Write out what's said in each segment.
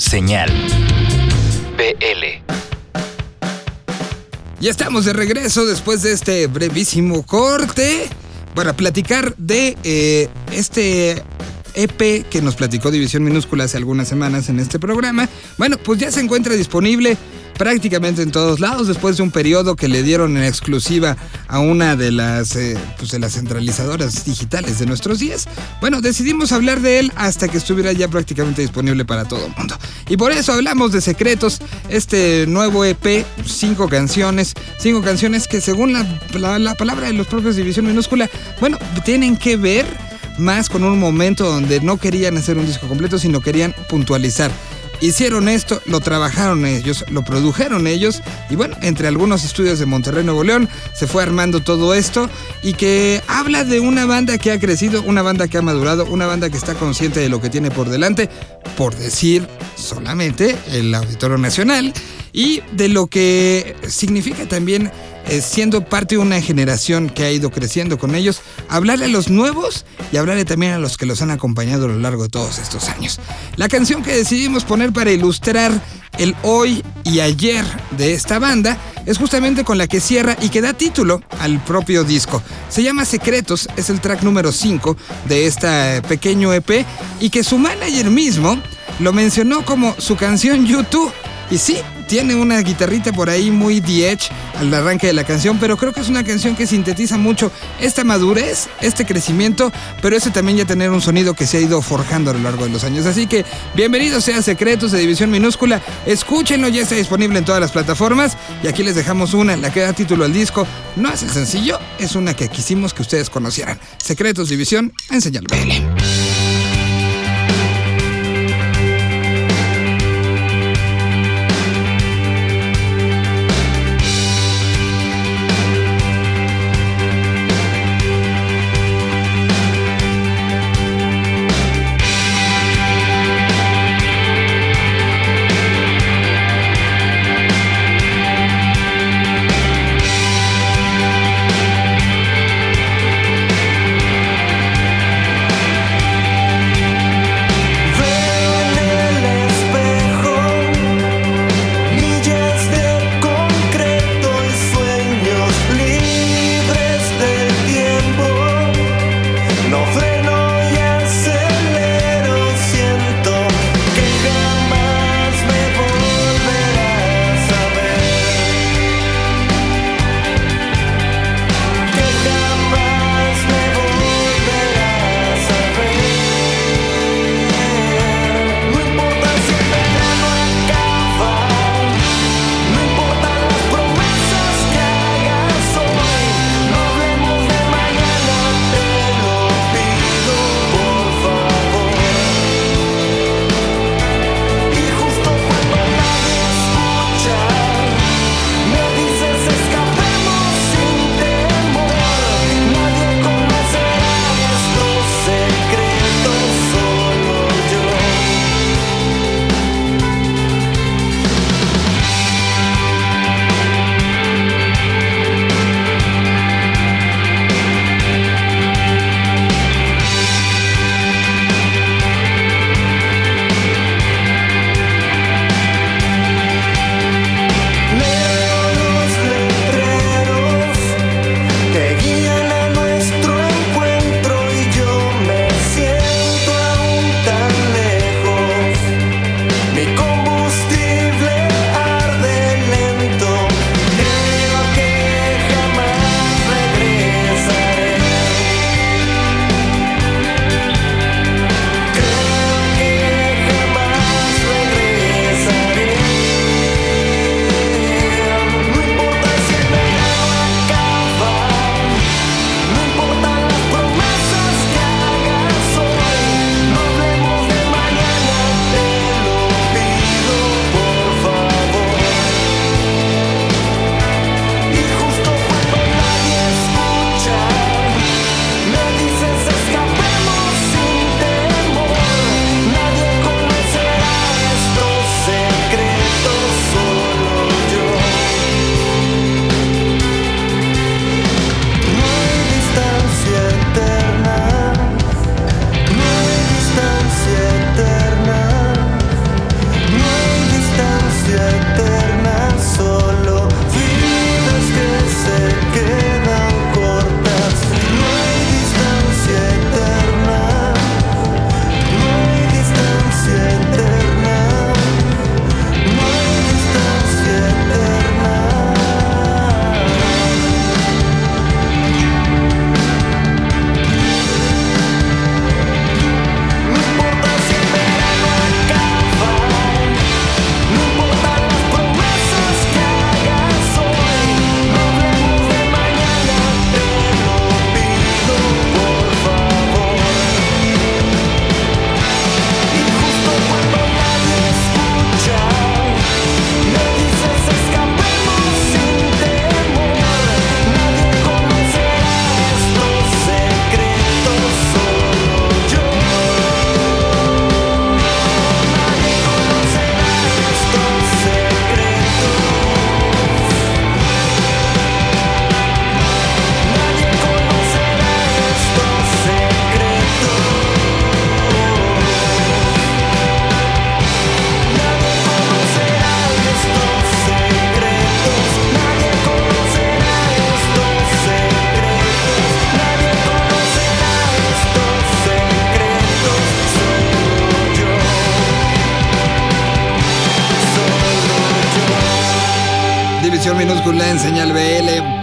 Señal BL. Ya estamos de regreso después de este brevísimo corte para platicar de eh, este EP que nos platicó División Minúscula hace algunas semanas en este programa. Bueno, pues ya se encuentra disponible prácticamente en todos lados después de un periodo que le dieron en exclusiva a una de las, eh, pues de las centralizadoras digitales de nuestros días. Bueno, decidimos hablar de él hasta que estuviera ya prácticamente disponible para todo el mundo. Y por eso hablamos de Secretos, este nuevo EP, cinco canciones, cinco canciones que según la, la, la palabra de los propios División Minúscula, bueno, tienen que ver más con un momento donde no querían hacer un disco completo, sino querían puntualizar. Hicieron esto, lo trabajaron ellos, lo produjeron ellos y bueno, entre algunos estudios de Monterrey, Nuevo León, se fue armando todo esto y que habla de una banda que ha crecido, una banda que ha madurado, una banda que está consciente de lo que tiene por delante, por decir solamente el Auditorio Nacional y de lo que significa también eh, siendo parte de una generación que ha ido creciendo con ellos, hablarle a los nuevos y hablarle también a los que los han acompañado a lo largo de todos estos años. La canción que decidimos poner para ilustrar el hoy y ayer de esta banda es justamente con la que cierra y que da título al propio disco. Se llama Secretos, es el track número 5 de este pequeño EP y que su manager mismo lo mencionó como su canción YouTube. Y sí, tiene una guitarrita por ahí muy The al arranque de la canción, pero creo que es una canción que sintetiza mucho esta madurez, este crecimiento, pero ese también ya tener un sonido que se ha ido forjando a lo largo de los años. Así que bienvenidos sea Secretos de División Minúscula, escúchenlo, ya está disponible en todas las plataformas y aquí les dejamos una, la que da título al disco. No es el sencillo, es una que quisimos que ustedes conocieran. Secretos División en. Minúscula en Señal BL.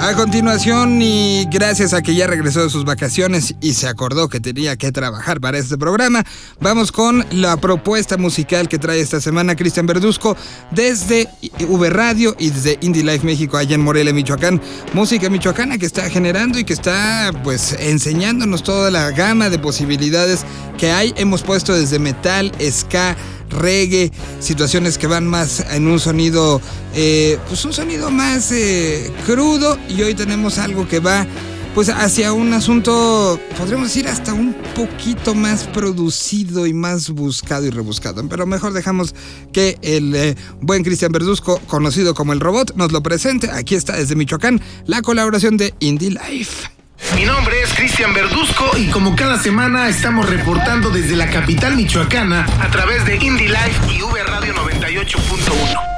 A continuación, y gracias a que ya regresó de sus vacaciones y se acordó que tenía que trabajar para este programa, vamos con la propuesta musical que trae esta semana Cristian Verduzco desde V Radio y desde Indie Life México allá en Morelia, Michoacán. Música michoacana que está generando y que está pues enseñándonos toda la gama de posibilidades que hay. Hemos puesto desde metal, ska, reggae, situaciones que van más en un sonido, eh, pues un sonido más eh, crudo y hoy tenemos algo que va pues hacia un asunto, podríamos decir hasta un poquito más producido y más buscado y rebuscado. Pero mejor dejamos que el eh, buen Cristian Verduzco, conocido como el robot, nos lo presente. Aquí está desde Michoacán la colaboración de Indie Life. Mi nombre es Cristian Verduzco y como cada semana estamos reportando desde la capital michoacana a través de Indie Life y V Radio 98.1.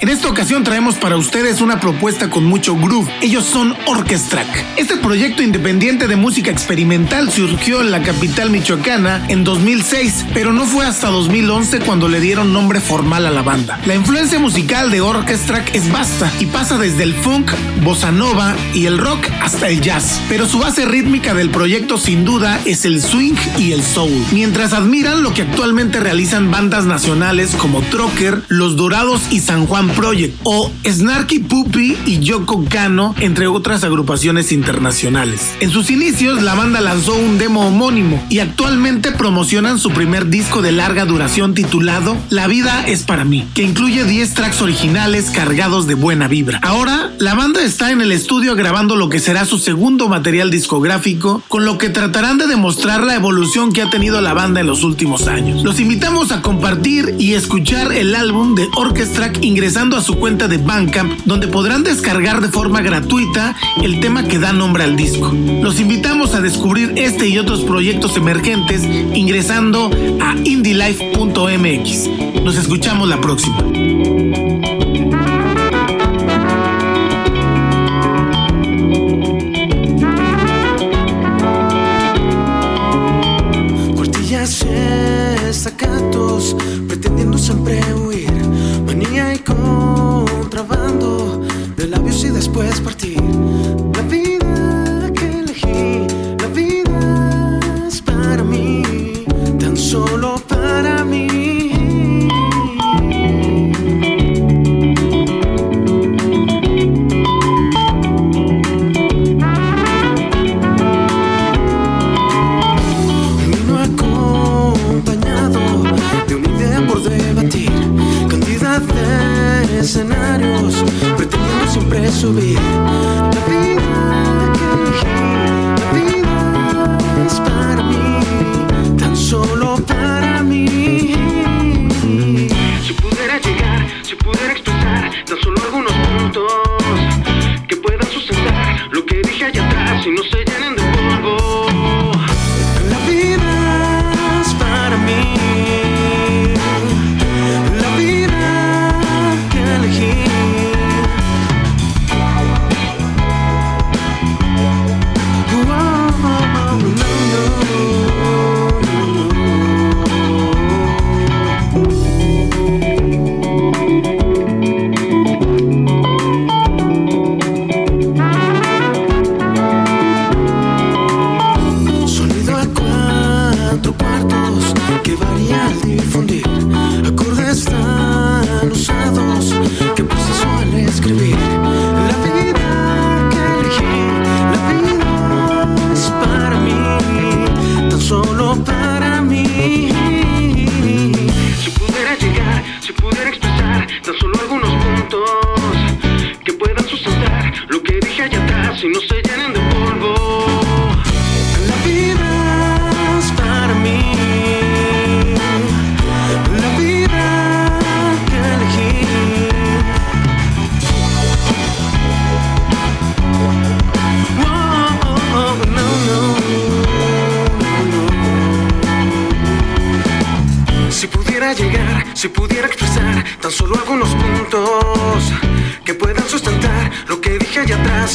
En esta ocasión traemos para ustedes una propuesta con mucho groove. Ellos son Orchestrack. Este proyecto independiente de música experimental surgió en la capital michoacana en 2006, pero no fue hasta 2011 cuando le dieron nombre formal a la banda. La influencia musical de Orchestrack es vasta y pasa desde el funk, bossa nova y el rock hasta el jazz, pero su base rítmica del proyecto sin duda es el swing y el soul, mientras admiran lo que actualmente realizan bandas nacionales como Trocker, Los Dorados y San Juan Project o Snarky Puppy y Yoko Kano, entre otras agrupaciones internacionales. En sus inicios, la banda lanzó un demo homónimo y actualmente promocionan su primer disco de larga duración titulado La vida es para mí, que incluye 10 tracks originales cargados de buena vibra. Ahora, la banda está en el estudio grabando lo que será su segundo material discográfico, con lo que tratarán de demostrar la evolución que ha tenido la banda en los últimos años. Los invitamos a compartir y escuchar el álbum de Orchestrack ingresando a su cuenta de Bandcamp, donde podrán descargar de forma gratuita el tema que da nombre al disco. Los invitamos a descubrir este y otros proyectos emergentes ingresando a indielife.mx. Nos escuchamos la próxima. pretendiendo siempre labios y después partir.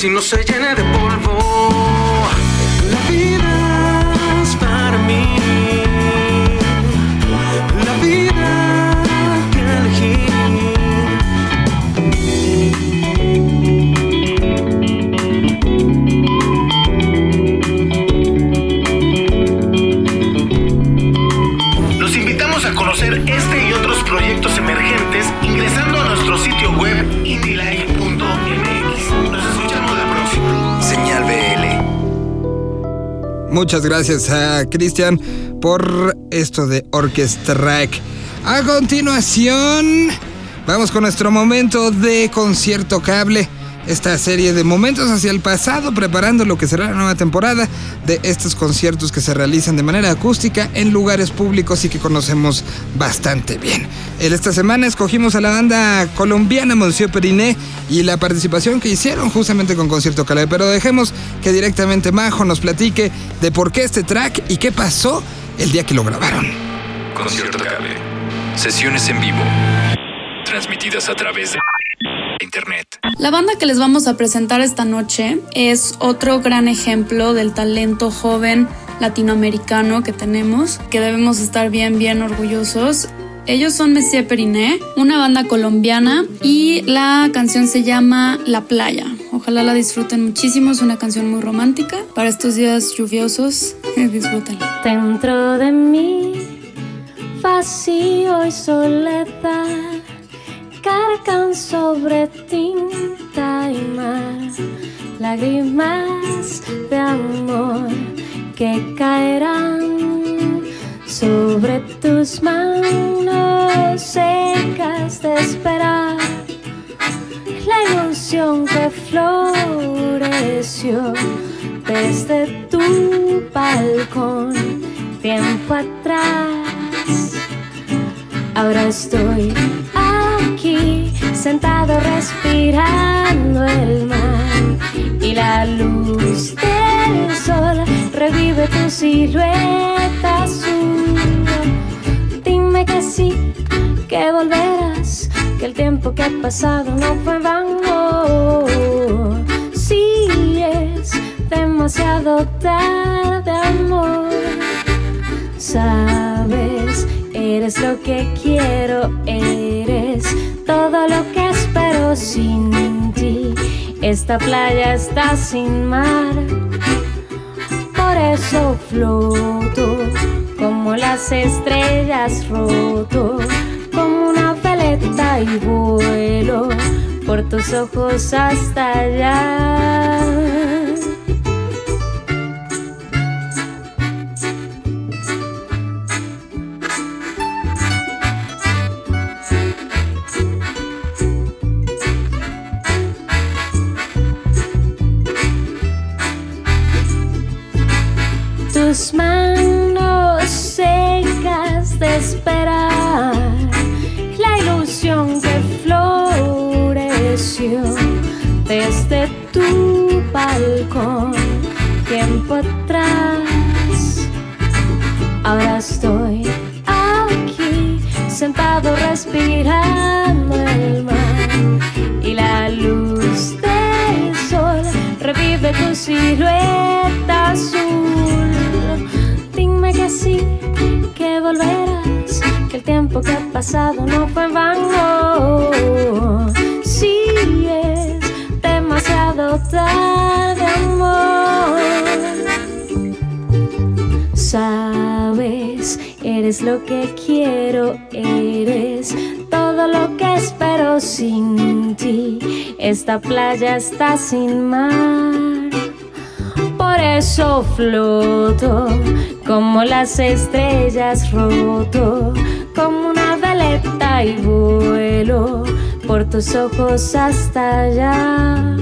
Y no se llene de Muchas gracias a Cristian por esto de Orchestrack. A continuación, vamos con nuestro momento de concierto cable. Esta serie de momentos hacia el pasado, preparando lo que será la nueva temporada de estos conciertos que se realizan de manera acústica en lugares públicos y que conocemos bastante bien. En esta semana escogimos a la banda colombiana Monsieur Periné y la participación que hicieron justamente con Concierto Cable. Pero dejemos que directamente Majo nos platique de por qué este track y qué pasó el día que lo grabaron. Concierto Cable. Sesiones en vivo. Transmitidas a través de Internet. La banda que les vamos a presentar esta noche es otro gran ejemplo del talento joven latinoamericano que tenemos, que debemos estar bien, bien orgullosos. Ellos son Messier Periné, una banda colombiana y la canción se llama La Playa. Ojalá la disfruten muchísimo, es una canción muy romántica. Para estos días lluviosos, disfrútenla. Dentro de mí, vacío y soledad, cargan sobre tinta y mar, lágrimas de amor que caerán sobre tus manos secas de esperar. La ilusión que floreció desde tu balcón tiempo atrás. Ahora estoy aquí sentado respirando el mar y la luz del sol revive tu silueta azul. Dime que sí, que volverás, que el tiempo que ha pasado no fue en vano. Sí es demasiado tarde, amor. Sabes, eres lo que quiero, todo lo que espero sin ti. Esta playa está sin mar, por eso floto como las estrellas roto, como una veleta y vuelo por tus ojos hasta allá. Que el tiempo que ha pasado no fue en vano. Sí es demasiado tarde, amor. Sabes, eres lo que quiero, eres todo lo que espero sin ti. Esta playa está sin mar. Por eso floto como las estrellas roto, como una veleta y vuelo por tus ojos hasta allá.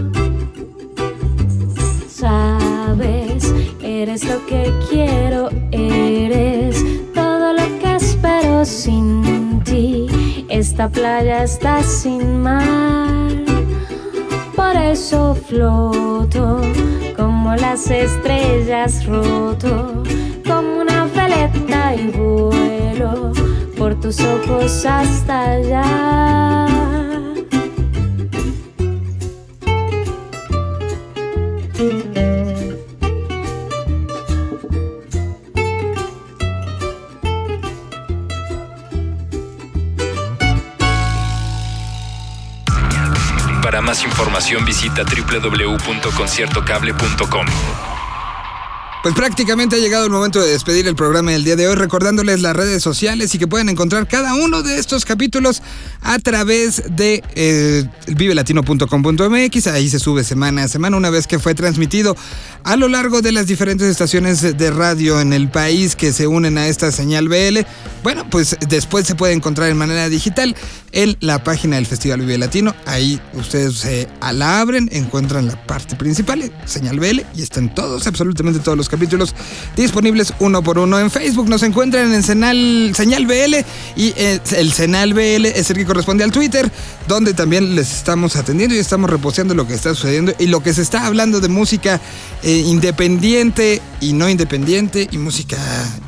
Sabes, eres lo que quiero, eres todo lo que espero sin ti. Esta playa está sin mar, por eso floto como las estrellas roto, como una veleta y vuelo por tus ojos hasta allá. Información visita www.conciertocable.com. Pues prácticamente ha llegado el momento de despedir el programa del día de hoy, recordándoles las redes sociales y que pueden encontrar cada uno de estos capítulos a través de eh, vivelatino.com.mx. Ahí se sube semana a semana, una vez que fue transmitido a lo largo de las diferentes estaciones de radio en el país que se unen a esta señal BL. Bueno, pues después se puede encontrar en manera digital en la página del Festival Vive Latino. Ahí ustedes se la abren, encuentran la parte principal, señal BL, y están todos, absolutamente todos los capítulos disponibles uno por uno en Facebook. Nos encuentran en señal, señal BL y eh, el Senal BL es el que corresponde al Twitter, donde también les estamos atendiendo y estamos reposteando lo que está sucediendo y lo que se está hablando de música eh, independiente y no independiente y música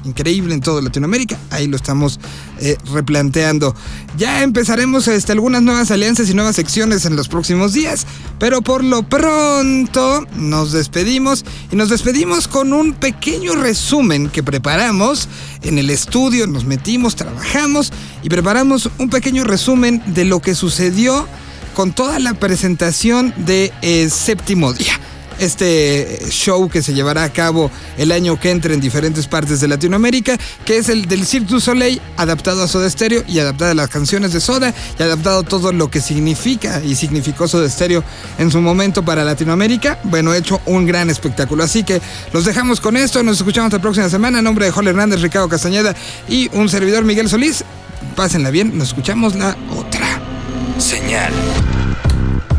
increíble en toda Latinoamérica. Ahí lo estamos eh, replanteando. Ya empezaremos este, algunas nuevas alianzas y nuevas secciones en los próximos días, pero por lo pronto nos despedimos y nos despedimos con un pequeño resumen que preparamos en el estudio. Nos metimos, trabajamos y preparamos un pequeño resumen de lo que sucedió con toda la presentación de eh, Séptimo Día este show que se llevará a cabo el año que entre en diferentes partes de Latinoamérica, que es el del Cirque du Soleil, adaptado a Soda Stereo y adaptado a las canciones de Soda y adaptado todo lo que significa y significó Soda Stereo en su momento para Latinoamérica. Bueno, hecho un gran espectáculo. Así que los dejamos con esto, nos escuchamos la próxima semana. En nombre de Jorge Hernández, Ricardo Castañeda y un servidor Miguel Solís. Pásenla bien, nos escuchamos la otra. Señal.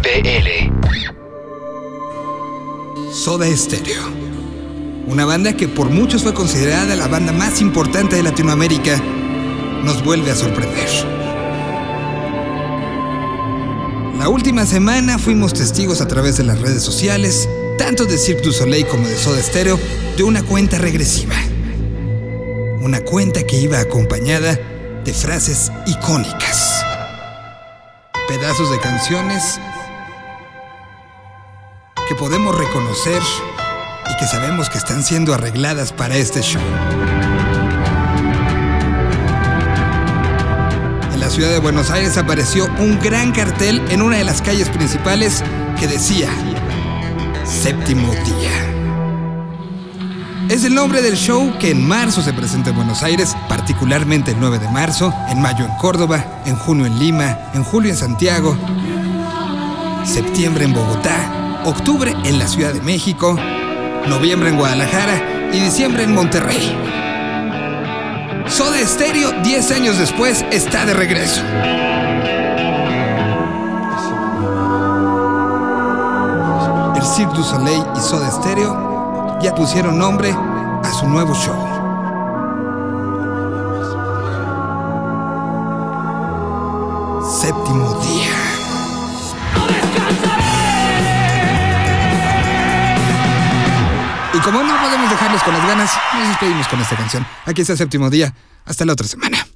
BL. Soda Stereo. Una banda que por muchos fue considerada la banda más importante de Latinoamérica, nos vuelve a sorprender. La última semana fuimos testigos a través de las redes sociales, tanto de Cirque du Soleil como de Soda Stereo, de una cuenta regresiva. Una cuenta que iba acompañada de frases icónicas. Pedazos de canciones que podemos reconocer y que sabemos que están siendo arregladas para este show. En la ciudad de Buenos Aires apareció un gran cartel en una de las calles principales que decía Séptimo Día. Es el nombre del show que en marzo se presenta en Buenos Aires, particularmente el 9 de marzo, en mayo en Córdoba, en junio en Lima, en julio en Santiago, septiembre en Bogotá, octubre en la Ciudad de México, noviembre en Guadalajara y diciembre en Monterrey. Soda Stereo, 10 años después, está de regreso. El Cirque du Soleil y Soda Stereo ya pusieron nombre a su nuevo show. Con las ganas, nos despedimos con esta canción. Aquí está Séptimo Día. Hasta la otra semana.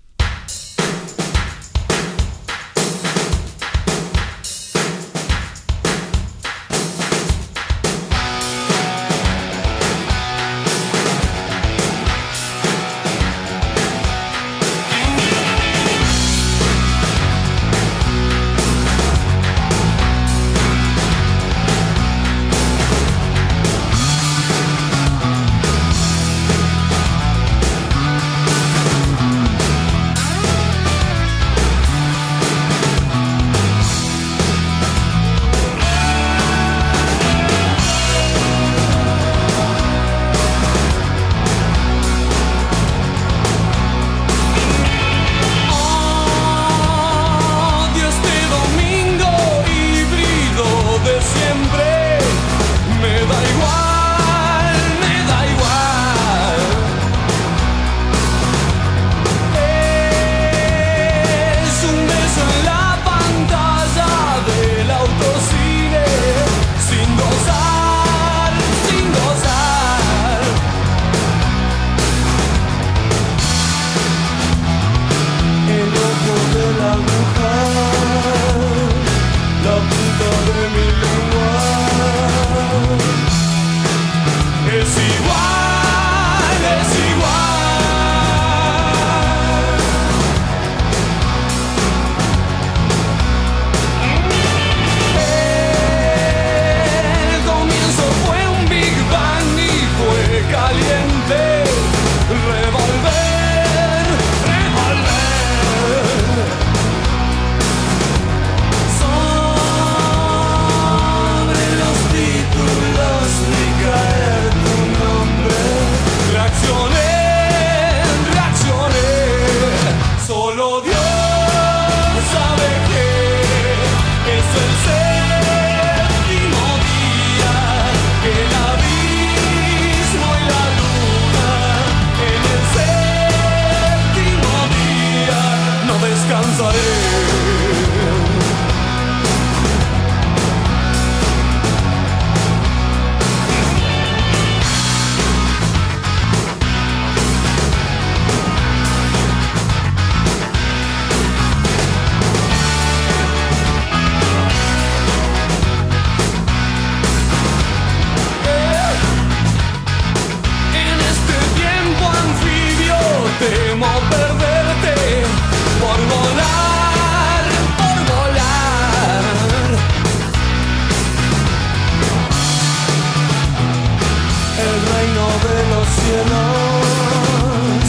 Los cielos,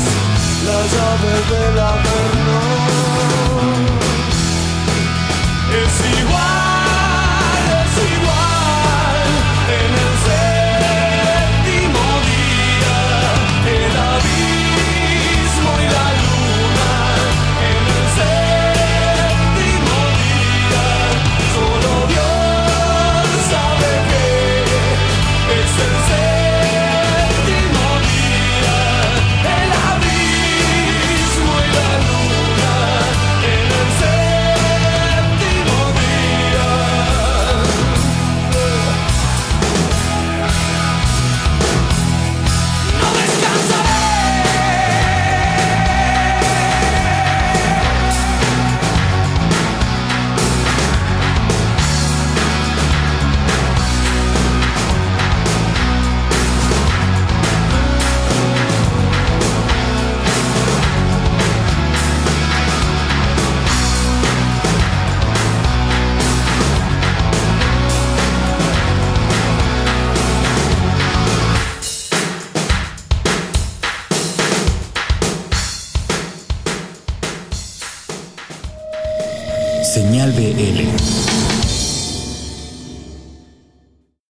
la llave del